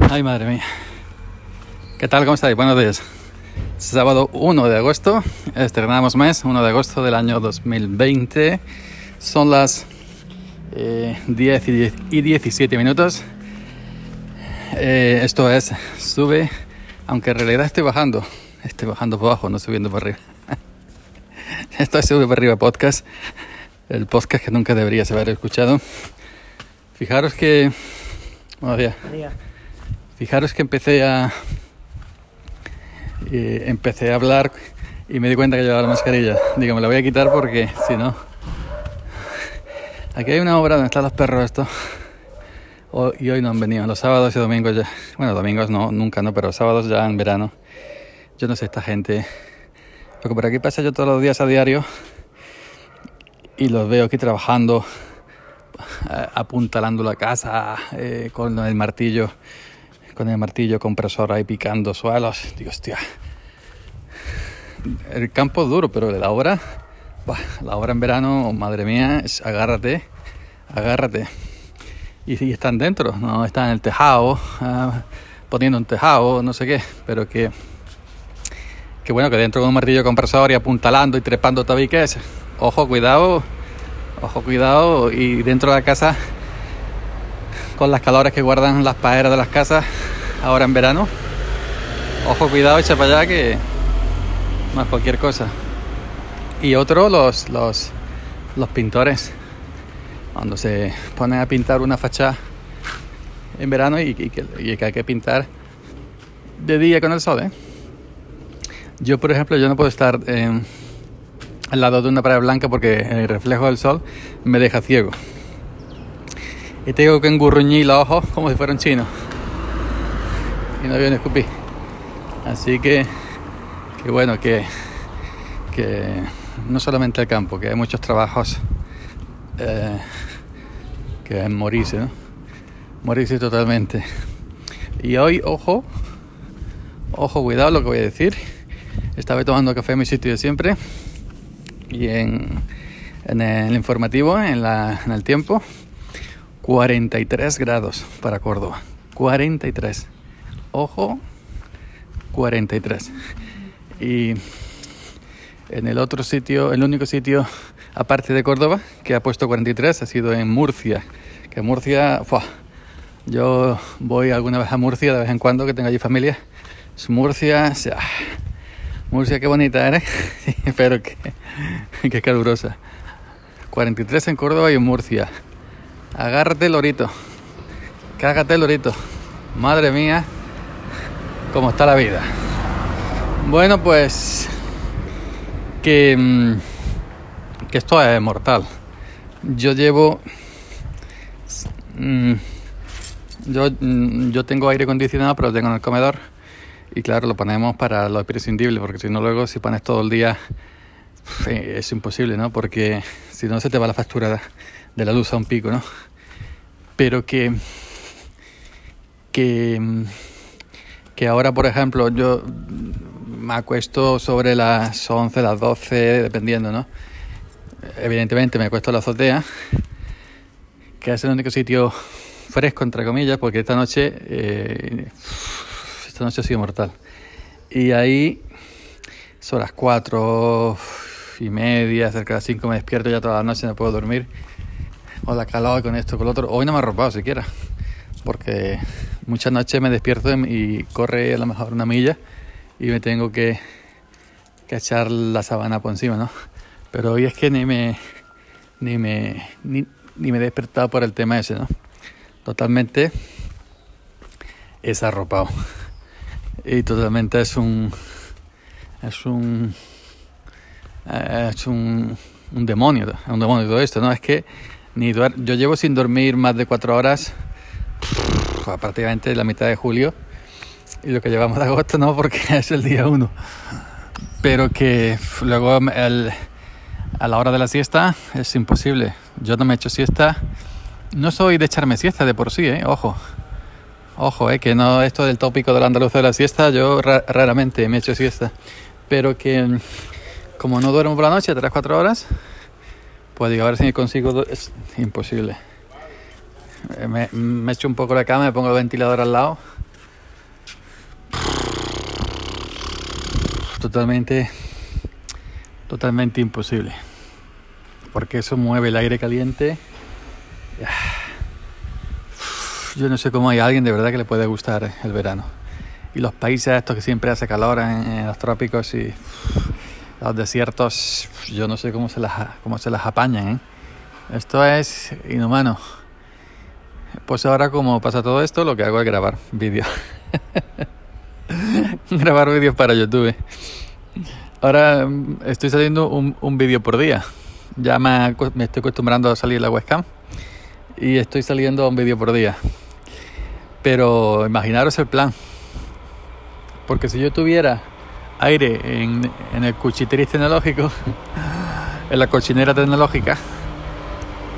Ay, madre mía. ¿Qué tal? ¿Cómo estáis? Buenos días. Sábado 1 de agosto, estrenamos mes, 1 de agosto del año 2020. Son las eh, 10 y, 10 y 17 minutos. Eh, esto es, sube, aunque en realidad estoy bajando. Estoy bajando por abajo, no subiendo por arriba. esto es Sube por arriba podcast. El podcast que nunca deberías haber escuchado. Fijaros que... Buenos días. Fijaros que empecé a eh, empecé a hablar y me di cuenta que llevaba la mascarilla. Digo, me la voy a quitar porque si no. Aquí hay una obra donde están los perros estos. Y hoy no han venido, los sábados y domingos ya. Bueno, domingos no, nunca no, pero sábados ya en verano. Yo no sé esta gente. Lo que por aquí pasa yo todos los días a diario y los veo aquí trabajando, apuntalando la casa eh, con el martillo con el martillo compresor ahí picando suelos. Digo, hostia. El campo es duro, pero la hora, la hora en verano, madre mía, es agárrate, agárrate. Y si están dentro, no están en el tejado, ah, poniendo un tejado, no sé qué, pero que, que bueno, que dentro con un martillo compresor y apuntalando y trepando tabiques, ojo, cuidado, ojo, cuidado, y dentro de la casa con las calores que guardan las paeras de las casas ahora en verano. Ojo, cuidado, echa para allá que no es cualquier cosa. Y otro, los, los, los pintores, cuando se ponen a pintar una fachada en verano y, que, hay que pintar de día con el sol. ¿eh? Yo, por ejemplo, yo no puedo estar al lado de una pared blanca porque el reflejo del sol me deja ciego y tengo que engurruñir los ojos como si fuera un chino y no había un escupí así que que bueno que que no solamente el campo que hay muchos trabajos eh, que es morirse ¿no? morirse totalmente y hoy ojo ojo cuidado lo que voy a decir estaba tomando café en mi sitio de siempre y en, en el informativo en, la, en el tiempo 43 grados para Córdoba. 43. Ojo, 43. Y en el otro sitio, el único sitio aparte de Córdoba que ha puesto 43 ha sido en Murcia. Que Murcia, yo voy alguna vez a Murcia de vez en cuando que tengo allí familia. Murcia, Murcia qué bonita eres, pero que, que calurosa. 43 en Córdoba y en Murcia. Agárrate, lorito. Cágate, lorito. Madre mía, cómo está la vida. Bueno, pues que, mm, que esto es mortal. Yo llevo... Mm, yo, mm, yo tengo aire acondicionado, pero lo tengo en el comedor. Y claro, lo ponemos para lo imprescindible, porque si no luego si pones todo el día es imposible, ¿no? Porque si no se te va la factura de la luz a un pico, ¿no? Pero que, que, que ahora, por ejemplo, yo me acuesto sobre las 11, las 12, dependiendo, ¿no? Evidentemente me acuesto en la azotea, que es el único sitio fresco, entre comillas, porque esta noche, eh, esta noche ha sido mortal. Y ahí, son las 4 y media, cerca de las 5 me despierto ya toda la noche, no puedo dormir o la calor con esto, con lo otro. Hoy no me he arropado siquiera, porque muchas noches me despierto y corre a lo mejor una milla y me tengo que, que echar la sabana por encima, ¿no? Pero hoy es que ni me ni me ni, me he despertado por el tema ese, ¿no? Totalmente es arropado. Y totalmente es un es un es un, un demonio, un demonio todo esto, ¿no? Es que ni yo llevo sin dormir más de cuatro horas prácticamente la mitad de julio y lo que llevamos de agosto no porque es el día uno pero que luego a la hora de la siesta es imposible. Yo no me echo siesta. No soy de echarme siesta de por sí ¿eh? ojo. Ojo eh, que no esto del tópico del andaluz de la siesta yo raramente me echo siesta. Pero que como no duermo por la noche 3-4 horas pues digo, a ver si consigo... Es imposible. Me, me echo un poco la cama, me pongo el ventilador al lado. Totalmente, totalmente imposible. Porque eso mueve el aire caliente. Yo no sé cómo hay alguien de verdad que le puede gustar el verano. Y los países estos que siempre hace calor en, los trópicos y los desiertos, yo no sé cómo se las, cómo se las apañan. ¿eh? Esto es inhumano. Pues ahora como pasa todo esto, lo que hago es grabar vídeos. grabar vídeos para YouTube. Ahora mm, estoy saliendo un, un vídeo por día. Ya me, estoy acostumbrando a salir la webcam y estoy saliendo un vídeo por día. Pero imaginaros el plan. Porque si yo tuviera aire en, en el cuchitriz tecnológico, en la cochinera tecnológica,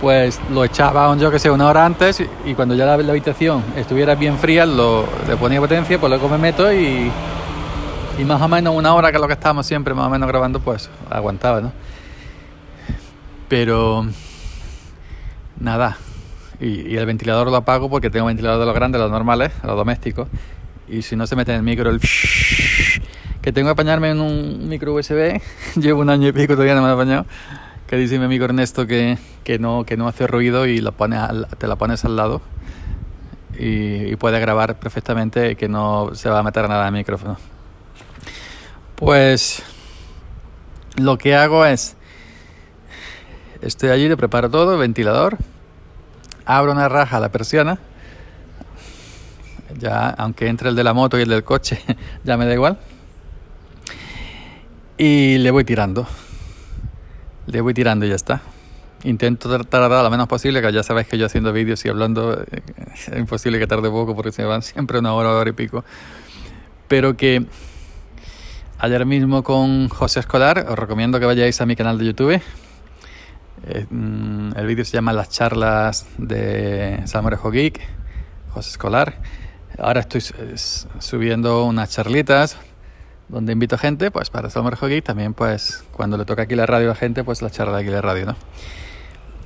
pues lo echaba, yo que sé, una hora antes y cuando ya la, habitación estuviera bien fría, lo, le ponía potencia, pues luego me meto y, y más o menos una hora que es lo que estábamos siempre más o menos grabando, pues aguantaba, ¿no? Pero nada, y, el ventilador lo apago porque tengo ventilador de los grandes, los normales, los domésticos, y si no se mete en el micro el que tengo que apañarme en un micro USB, llevo un año y pico todavía no me he apañado que dice mi amigo Ernesto que, que, no, que no hace ruido y te la pones al lado y, puede grabar perfectamente que no se va a meter nada al micrófono. Pues lo que hago es, estoy allí, le preparo todo, ventilador, abro una raja a la persiana, ya aunque entre el de la moto y el del coche, ya me da igual, y le voy tirando le voy tirando y ya está. Intento tardar lo menos posible, que ya sabéis que yo haciendo vídeos y hablando eh, es imposible que tarde poco porque se me van siempre una hora, hora y pico. Pero que ayer mismo con José Escolar, os recomiendo que vayáis a mi canal de YouTube. Eh, mm, el vídeo se llama Las charlas de Salmorejo Geek, José Escolar. Ahora estoy subiendo unas charlitas donde invito gente, pues para Summer Hockey también, pues cuando le toca aquí la radio a gente, pues la charla de aquí la radio, ¿no?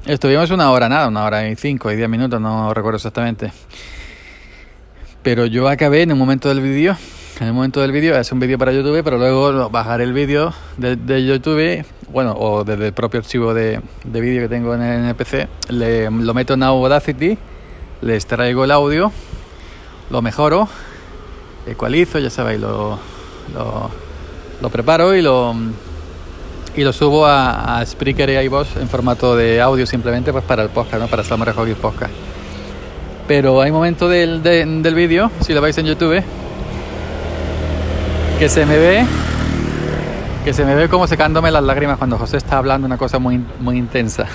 Estuvimos una hora, nada, una hora y cinco y diez minutos, no recuerdo exactamente. Pero yo acabé en un momento del vídeo, en el momento del vídeo, es un vídeo para YouTube, pero luego bajaré el vídeo de, YouTube, bueno, o desde el propio archivo de, de vídeo que tengo en el, PC, le, lo meto en Audacity, le extraigo el audio, lo mejoro, ecualizo, ya sabéis, lo lo, lo preparo y lo, y lo subo a, a Spreaker y iVoox en formato de audio simplemente pues para el podcast, ¿no? para Summer Hockey Podcast. Pero hay momentos del, del vídeo, si lo veis en YouTube, que se me ve que se me ve como secándome las lágrimas cuando José está hablando una cosa muy, muy intensa.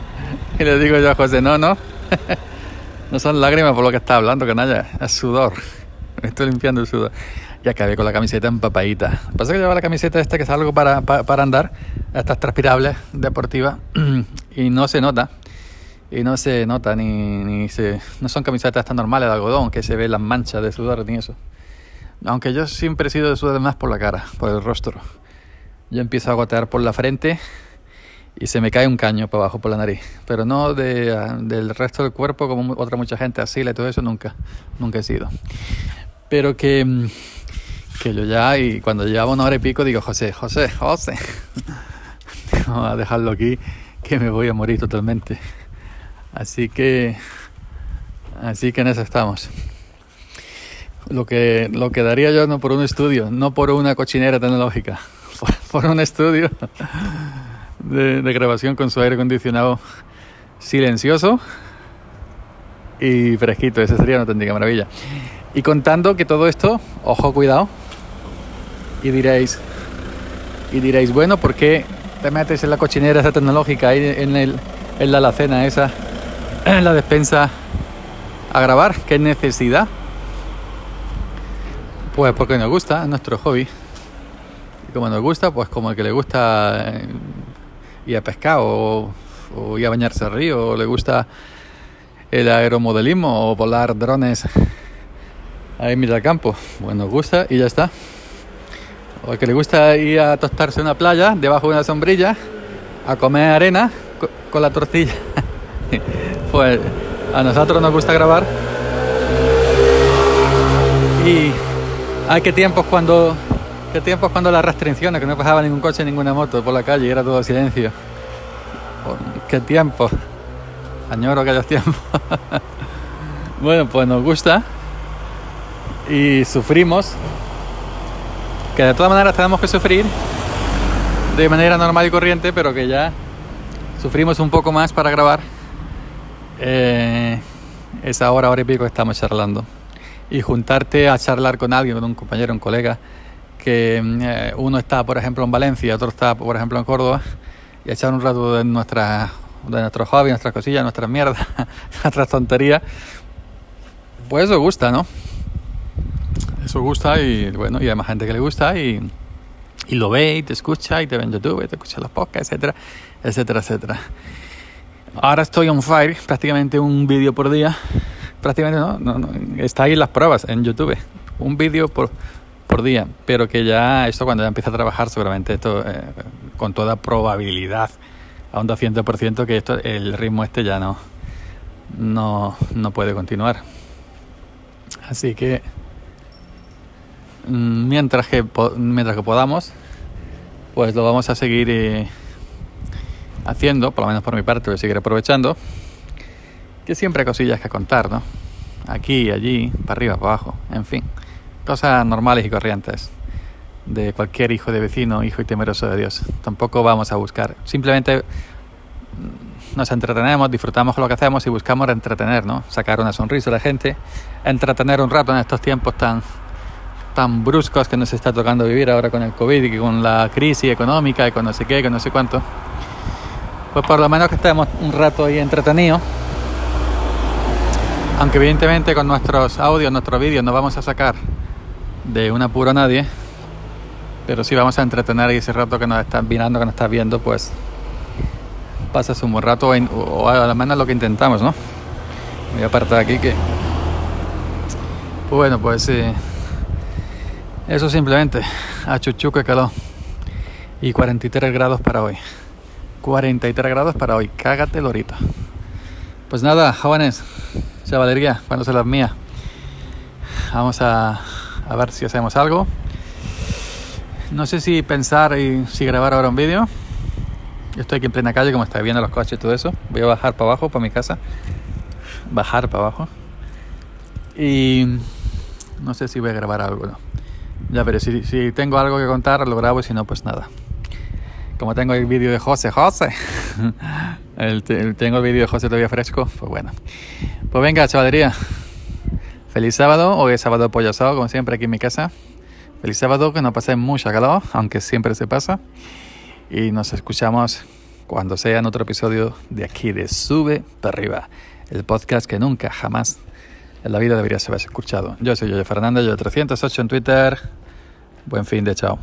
y le digo yo a José, no, no, no son lágrimas por lo que está hablando, canalla, es sudor. Me estoy limpiando el sudor y acabé con la camiseta empapadita. Pasa que lleva la camiseta esta que es algo para, para, andar, estas transpirables deportivas, y no se nota. Y no se nota ni, ni se... No son camisetas tan normales de algodón, que se ve las manchas de sudor ni eso. Aunque yo siempre he sido de sudor más por la cara, por el rostro. Yo empiezo a gotear por la frente y se me cae un caño para abajo por la nariz. Pero no de, del resto del cuerpo como otra mucha gente así, y todo eso nunca, nunca he sido. Pero que mm, yo ya, y cuando llevaba una hora y pico, digo, José, José, José, vamos a dejarlo aquí, que me voy a morir totalmente. Así que, así que en eso estamos. Lo que, lo que daría yo no por un estudio, no por una cochinera tecnológica, por, un estudio de, de grabación con su aire acondicionado silencioso y fresquito. Esa sería una auténtica maravilla. Y contando que todo esto, ojo, cuidado, y diréis, y diréis, bueno, ¿por qué te metes en la cochinera esa tecnológica en, el, en la alacena esa, en la despensa a grabar? ¿Qué necesidad? Pues porque nos gusta, es nuestro hobby. Y como nos gusta, pues como el que le gusta eh, ir a pescar o, ir a bañarse al río, o le gusta el aeromodelismo o volar drones ahí en mitad campo. Pues nos gusta y ya está o que le gusta ir a tostarse en una playa debajo de una sombrilla a comer arena con la tortilla. pues a nosotros nos gusta grabar. Y hay que tiempos cuando qué tiempos cuando las restricciones, que no pasaba ningún coche, ninguna moto por la calle era todo silencio. Oh, qué tiempo. Añoro aquellos tiempos. bueno, pues nos gusta y sufrimos. Que de todas maneras tenemos que sufrir de manera normal y corriente, pero que ya sufrimos un poco más para grabar eh, esa hora, hora y pico estamos charlando. Y juntarte a charlar con alguien, con un compañero, un colega, que eh, uno está, por ejemplo, en Valencia, otro está, por ejemplo, en Córdoba, y echar un rato de, nuestra, de nuestros hobbies, nuestras cosillas, nuestras mierdas, nuestras tonterías, pues eso gusta, ¿no? Eso gusta y bueno, y hay más gente que le gusta y, y lo ve y te escucha y te ve en YouTube y te escucha los podcasts, etcétera, etcétera, etcétera. Ahora estoy on fire, prácticamente un vídeo por día. Prácticamente no, no, no, está ahí las pruebas en YouTube. Un vídeo por, por día, pero que ya esto cuando ya empieza a trabajar seguramente esto eh, con toda probabilidad a un 200% que esto el ritmo este ya no no no puede continuar. Así que mientras que mientras que podamos pues lo vamos a seguir eh, haciendo, por lo menos por mi parte, voy a seguir aprovechando que siempre hay cosillas que contar, ¿no? Aquí, allí, para arriba, para abajo, en fin. Cosas normales y corrientes de cualquier hijo de vecino, hijo y temeroso de Dios. Tampoco vamos a buscar. Simplemente mm, nos entretenemos, disfrutamos con lo que hacemos y buscamos entretener, ¿no? Sacar una sonrisa a la gente, entretener un rato en estos tiempos tan tan bruscos que nos está tocando vivir ahora con el COVID y con la crisis económica y con no sé qué, con no sé cuánto. Pues por lo menos que estemos un rato ahí entretenidos. Aunque evidentemente con nuestros audios, nuestros vídeos no vamos a sacar de un apuro a nadie, pero si vamos a entretener y ese rato que nos están mirando, que nos estás viendo, pues pasas un buen rato, o al menos lo que intentamos, ¿no? Voy a apartar aquí que... Bueno, pues eh, eso simplemente, a chuchu que calor. Y 43 grados para hoy. 43 grados para hoy, cágate lorito. Pues nada, jóvenes, chavalería, cuando se las mía. Vamos a a ver si hacemos algo. No sé si pensar y si grabar ahora un vídeo. Yo estoy aquí en plena calle, como está viendo los coches y todo eso. Voy a bajar para abajo, para mi casa. Bajar para abajo. Y no sé si voy a grabar algo. ¿no? Ya veré, si, tengo algo que contar, lo grabo y si no, pues nada. Como tengo el vídeo de José, José. el, tengo el vídeo de José todavía fresco, pues bueno. Pues venga, chavalería. Feliz sábado, hoy es sábado pollo asado, como siempre aquí en mi casa. Feliz sábado, que no pase mucha calor, aunque siempre se pasa. Y nos escuchamos cuando sea en otro episodio de aquí de Sube para arriba, el podcast que nunca, jamás en la vida debería haberse escuchado. Yo soy Yoyo Fernández, yo 308 en Twitter. Buen fin de chao.